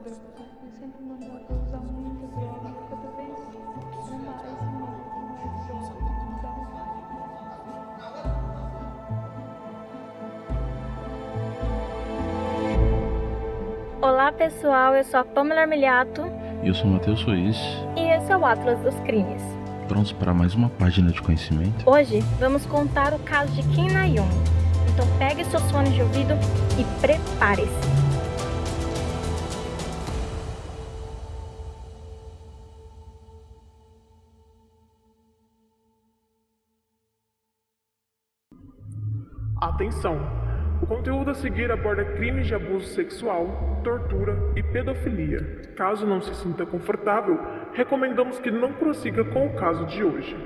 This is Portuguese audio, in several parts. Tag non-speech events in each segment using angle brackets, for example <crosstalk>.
droga. Eu sempre mandava usar muita droga. Cada vez mais mais droga. Olá pessoal, eu sou a Pamela Armiliato E eu sou o Matheus Sois, e esse é o Atlas dos Crimes. prontos para mais uma página de conhecimento. Hoje vamos contar o caso de Kim Na-young. Então pegue seus fones de ouvido e prepare-se. Atenção! O conteúdo a seguir aborda crimes de abuso sexual, tortura e pedofilia. Caso não se sinta confortável, recomendamos que não prossiga com o caso de hoje.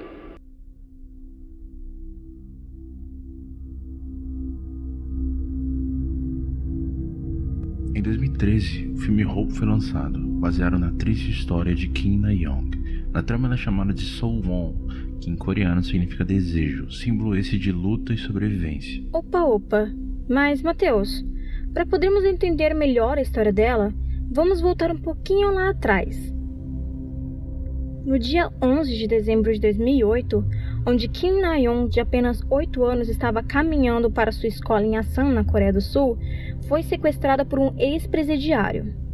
Em 2013, o filme Hope foi lançado, baseado na triste história de Kim Na-young. Na trama ela é chamada de Won, que em coreano significa desejo, símbolo esse de luta e sobrevivência. Opa, opa. Mas, Matheus, para podermos entender melhor a história dela, vamos voltar um pouquinho lá atrás. No dia 11 de dezembro de 2008, onde Kim Na-young, de apenas 8 anos, estava caminhando para sua escola em Asan, na Coreia do Sul, foi sequestrada por um ex-presidiário.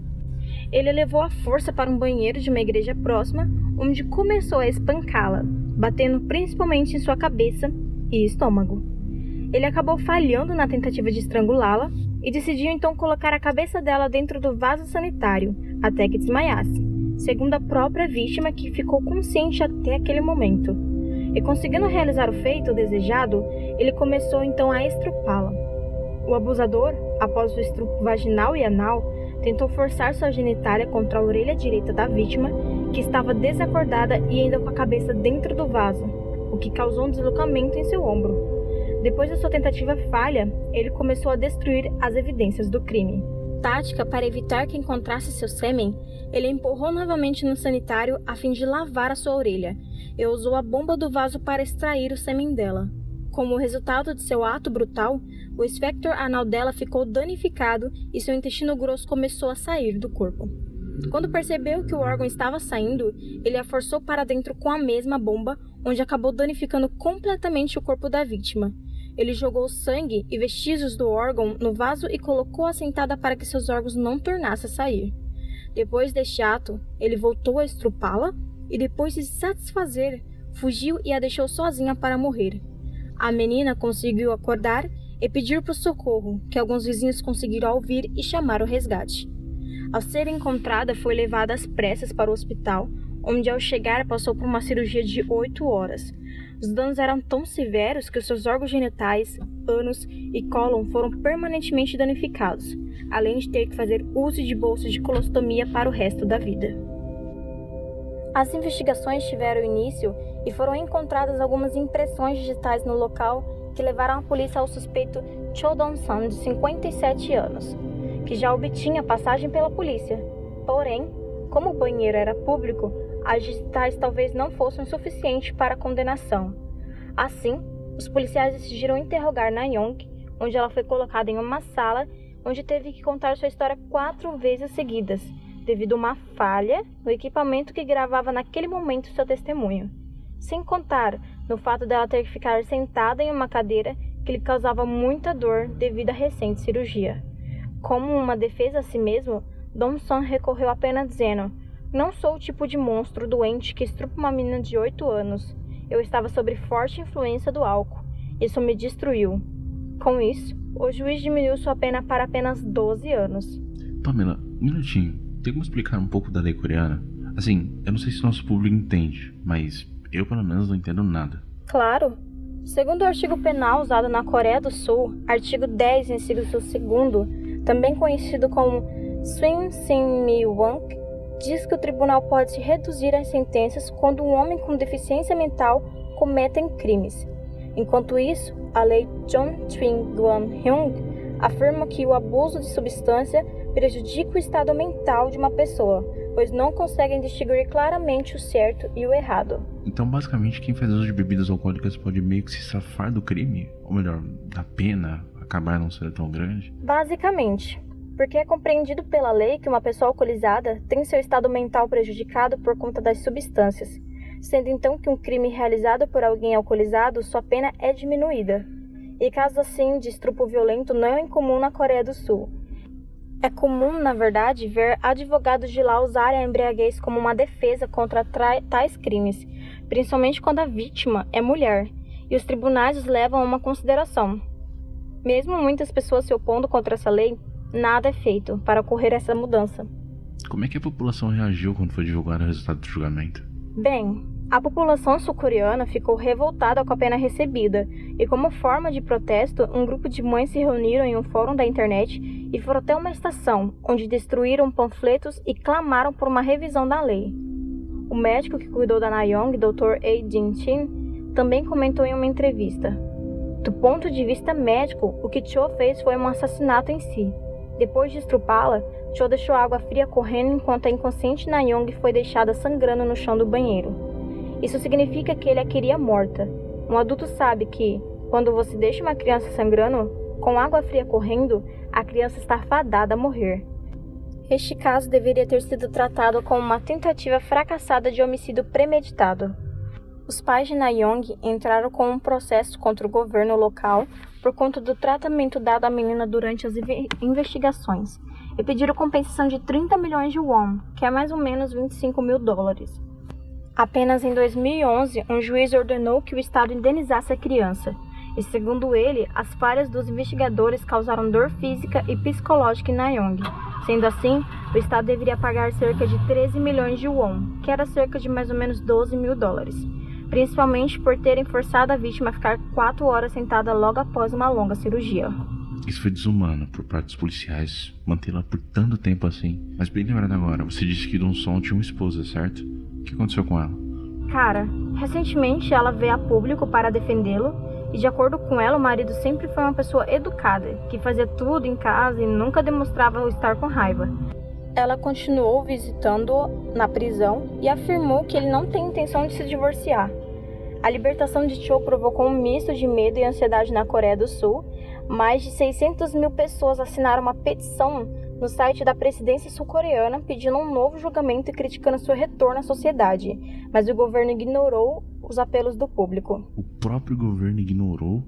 Ele a levou à força para um banheiro de uma igreja próxima, onde começou a espancá-la, batendo principalmente em sua cabeça e estômago. Ele acabou falhando na tentativa de estrangulá-la e decidiu então colocar a cabeça dela dentro do vaso sanitário até que desmaiasse, segundo a própria vítima que ficou consciente até aquele momento. E conseguindo realizar o feito desejado, ele começou então a estrupá-la. O abusador, após o estrupo vaginal e anal, tentou forçar sua genitália contra a orelha direita da vítima, que estava desacordada e ainda com a cabeça dentro do vaso, o que causou um deslocamento em seu ombro. Depois da sua tentativa falha, ele começou a destruir as evidências do crime. Tática para evitar que encontrasse seu sêmen, ele empurrou novamente no sanitário a fim de lavar a sua orelha e usou a bomba do vaso para extrair o sêmen dela. Como resultado de seu ato brutal, o espectro anal dela ficou danificado e seu intestino grosso começou a sair do corpo. Quando percebeu que o órgão estava saindo, ele a forçou para dentro com a mesma bomba, onde acabou danificando completamente o corpo da vítima. Ele jogou sangue e vestígios do órgão no vaso e colocou-a sentada para que seus órgãos não tornassem a sair. Depois deste ato, ele voltou a estrupá-la e, depois de se satisfazer, fugiu e a deixou sozinha para morrer. A menina conseguiu acordar e pedir por socorro, que alguns vizinhos conseguiram ouvir e chamar o resgate. Ao ser encontrada, foi levada às pressas para o hospital, onde ao chegar passou por uma cirurgia de oito horas. Os danos eram tão severos que seus órgãos genitais, ânus e cólon foram permanentemente danificados, além de ter que fazer uso de bolsas de colostomia para o resto da vida. As investigações tiveram início e foram encontradas algumas impressões digitais no local que levaram a polícia ao suspeito Cho Dong-san, de 57 anos, que já obtinha passagem pela polícia. Porém, como o banheiro era público, as digitais talvez não fossem suficientes para a condenação. Assim, os policiais decidiram interrogar Na-young, onde ela foi colocada em uma sala onde teve que contar sua história quatro vezes seguidas, devido a uma falha no equipamento que gravava naquele momento seu testemunho. Sem contar no fato dela ter que ficar sentada em uma cadeira que lhe causava muita dor devido à recente cirurgia. Como uma defesa a si mesmo, Dom-son recorreu apenas dizendo: Não sou o tipo de monstro doente que estrupa uma menina de 8 anos. Eu estava sob forte influência do álcool. Isso me destruiu. Com isso, o juiz diminuiu sua pena para apenas 12 anos. Pamela, um minutinho. Tem como explicar um pouco da lei coreana? Assim, eu não sei se nosso público entende, mas eu pelo menos não entendo nada. Claro. Segundo o artigo penal usado na Coreia do Sul, artigo 10, inciso 2, também conhecido como Swim Sin Mi Wang, diz que o tribunal pode reduzir as sentenças quando um homem com deficiência mental cometem crimes. Enquanto isso, a lei John Twin Guan Hyung afirma que o abuso de substância prejudica o estado mental de uma pessoa, pois não conseguem distinguir claramente o certo e o errado. Então, basicamente, quem faz uso de bebidas alcoólicas pode meio que se safar do crime? Ou melhor, da pena acabar não sendo tão grande? Basicamente. porque é compreendido pela lei que uma pessoa alcoolizada tem seu estado mental prejudicado por conta das substâncias, sendo então que um crime realizado por alguém alcoolizado sua pena é diminuída. E casos assim de violento não é incomum na Coreia do Sul. É comum, na verdade, ver advogados de lá usarem a embriaguez como uma defesa contra tais crimes, principalmente quando a vítima é mulher, e os tribunais os levam a uma consideração. Mesmo muitas pessoas se opondo contra essa lei, nada é feito para ocorrer essa mudança. Como é que a população reagiu quando foi divulgado o resultado do julgamento? Bem, a população sul-coreana ficou revoltada com a pena recebida, e como forma de protesto, um grupo de mães se reuniram em um fórum da internet e foram até uma estação, onde destruíram panfletos e clamaram por uma revisão da lei. O médico que cuidou da Nayong, Dr. A. Jin-chin, também comentou em uma entrevista: Do ponto de vista médico, o que Cho fez foi um assassinato em si. Depois de estrupá-la, Cho deixou água fria correndo enquanto a inconsciente Nayong foi deixada sangrando no chão do banheiro. Isso significa que ele a queria morta. Um adulto sabe que, quando você deixa uma criança sangrando, com água fria correndo, a criança está fadada a morrer. Este caso deveria ter sido tratado como uma tentativa fracassada de homicídio premeditado. Os pais de Nayong entraram com um processo contra o governo local por conta do tratamento dado à menina durante as investigações e pediram compensação de 30 milhões de won, que é mais ou menos 25 mil dólares. Apenas em 2011, um juiz ordenou que o Estado indenizasse a criança, e segundo ele, as falhas dos investigadores causaram dor física e psicológica em Nayong. Sendo assim, o Estado deveria pagar cerca de 13 milhões de won, que era cerca de mais ou menos 12 mil dólares, principalmente por terem forçado a vítima a ficar quatro horas sentada logo após uma longa cirurgia. Isso foi desumano por parte dos policiais mantê-la por tanto tempo assim. Mas bem lembrado agora, você disse que Dom Som tinha uma esposa, certo? O que aconteceu com ela? Cara, recentemente ela veio a público para defendê-lo e, de acordo com ela, o marido sempre foi uma pessoa educada, que fazia tudo em casa e nunca demonstrava estar com raiva. Ela continuou visitando-o na prisão e afirmou que ele não tem intenção de se divorciar. A libertação de Cho provocou um misto de medo e ansiedade na Coreia do Sul. Mais de 600 mil pessoas assinaram uma petição no site da presidência sul-coreana pedindo um novo julgamento e criticando seu retorno à sociedade, mas o governo ignorou os apelos do público. O próprio governo ignorou?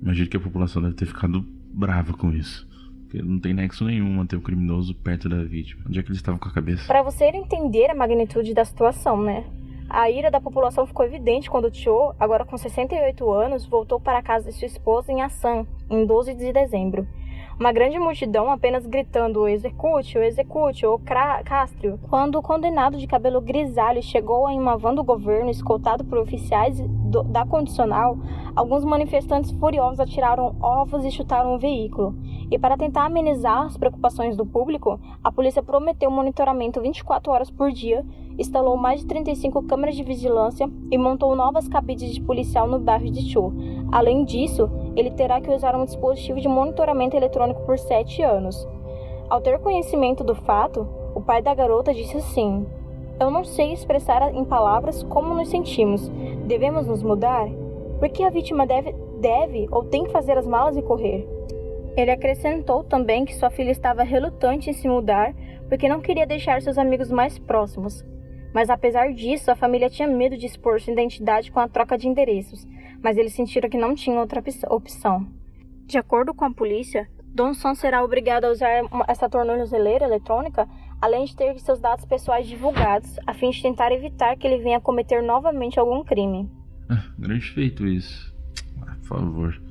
Imagino que a população deve ter ficado brava com isso. Porque não tem nexo nenhum manter o criminoso perto da vítima. Onde é que eles estavam com a cabeça? Para você entender a magnitude da situação, né? A ira da população ficou evidente quando Cho, agora com 68 anos, voltou para a casa de sua esposa em Asan, em 12 de dezembro uma grande multidão apenas gritando execute, execute ou castrio. Quando o condenado de cabelo grisalho chegou em uma van do governo escoltado por oficiais do, da condicional, alguns manifestantes furiosos atiraram ovos e chutaram o veículo. E para tentar amenizar as preocupações do público, a polícia prometeu monitoramento 24 horas por dia, instalou mais de 35 câmeras de vigilância e montou novas cabides de policial no bairro de Chu. Além disso, ele terá que usar um dispositivo de monitoramento eletrônico por sete anos. Ao ter conhecimento do fato, o pai da garota disse assim: Eu não sei expressar em palavras como nos sentimos. Devemos nos mudar? Por que a vítima deve, deve ou tem que fazer as malas e correr? Ele acrescentou também que sua filha estava relutante em se mudar porque não queria deixar seus amigos mais próximos. Mas apesar disso, a família tinha medo de expor sua identidade com a troca de endereços, mas eles sentiram que não tinha outra opção. De acordo com a polícia, Donson será obrigado a usar essa tornozeleira eletrônica, além de ter seus dados pessoais divulgados, a fim de tentar evitar que ele venha cometer novamente algum crime. Ah, grande feito isso. Ah, por favor.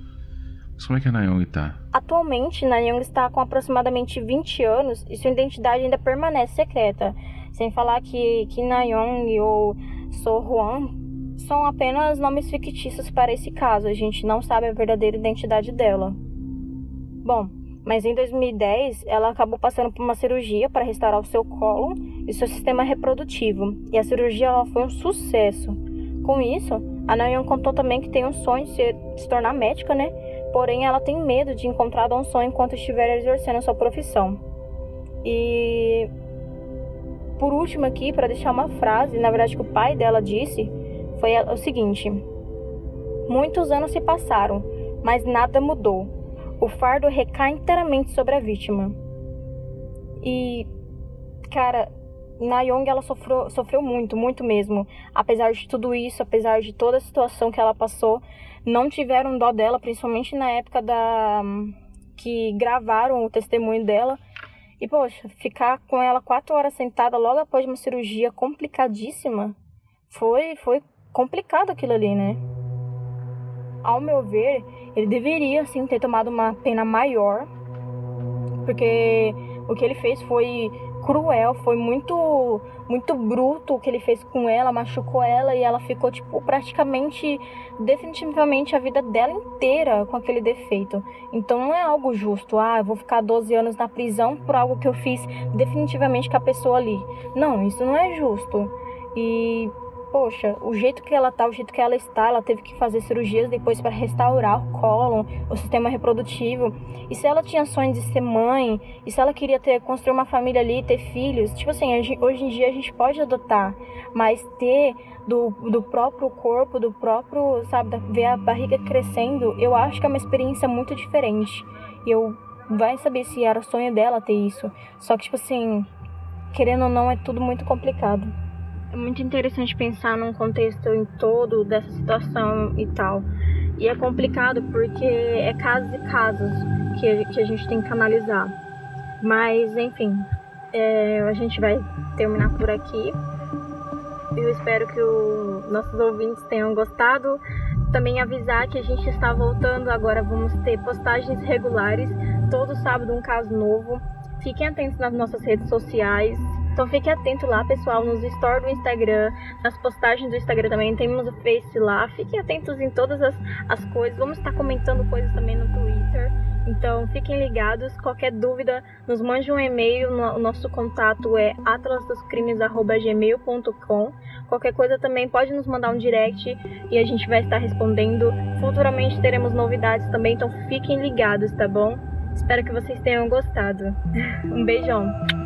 Mas como é que a Nayong tá? Atualmente, Nayong está com aproximadamente 20 anos e sua identidade ainda permanece secreta. Sem falar que Kim Nayong ou So Hwan são apenas nomes fictícios para esse caso, a gente não sabe a verdadeira identidade dela. Bom, mas em 2010 ela acabou passando por uma cirurgia para restaurar o seu colo e seu sistema reprodutivo, e a cirurgia ela foi um sucesso. Com isso, a Nayeon contou também que tem um sonho de, ser, de se tornar médica, né? Porém, ela tem medo de encontrar um sonho enquanto estiver exercendo sua profissão. E por último aqui, para deixar uma frase, na verdade que o pai dela disse, foi o seguinte: Muitos anos se passaram, mas nada mudou. o fardo recai inteiramente sobre a vítima. E, cara, Nayong ela sofreu, sofreu muito, muito mesmo. Apesar de tudo isso, apesar de toda a situação que ela passou, não tiveram dó dela, principalmente na época da que gravaram o testemunho dela. E poxa, ficar com ela quatro horas sentada logo após uma cirurgia complicadíssima, foi foi complicado aquilo ali, né? Ao meu ver, ele deveria sim ter tomado uma pena maior, porque o que ele fez foi cruel, foi muito muito bruto o que ele fez com ela, machucou ela e ela ficou tipo praticamente definitivamente a vida dela inteira com aquele defeito. Então não é algo justo, ah, eu vou ficar 12 anos na prisão por algo que eu fiz definitivamente com a pessoa ali. Não, isso não é justo. E poxa, o jeito que ela tá, o jeito que ela está, ela teve que fazer cirurgias depois para restaurar o cólon, o sistema reprodutivo. E se ela tinha sonho de ser mãe, e se ela queria ter construir uma família ali, ter filhos, tipo assim, hoje em dia a gente pode adotar, mas ter do, do próprio corpo, do próprio, sabe, ver a barriga crescendo, eu acho que é uma experiência muito diferente. E eu vai saber se era sonho dela ter isso. Só que tipo assim, querendo ou não, é tudo muito complicado. É muito interessante pensar num contexto em todo dessa situação e tal. E é complicado porque é casos e casos que, que a gente tem que analisar. Mas, enfim, é, a gente vai terminar por aqui. Eu espero que os nossos ouvintes tenham gostado. Também avisar que a gente está voltando agora, vamos ter postagens regulares, todo sábado um caso novo. Fiquem atentos nas nossas redes sociais. Então fique atento lá, pessoal, nos stories do Instagram, nas postagens do Instagram também, temos o Face lá. Fiquem atentos em todas as, as coisas. Vamos estar comentando coisas também no Twitter. Então fiquem ligados. Qualquer dúvida, nos mande um e-mail. O nosso contato é atlasdoscrimes.gmail.com. Qualquer coisa também pode nos mandar um direct e a gente vai estar respondendo. Futuramente teremos novidades também, então fiquem ligados, tá bom? Espero que vocês tenham gostado. <laughs> Um beijão!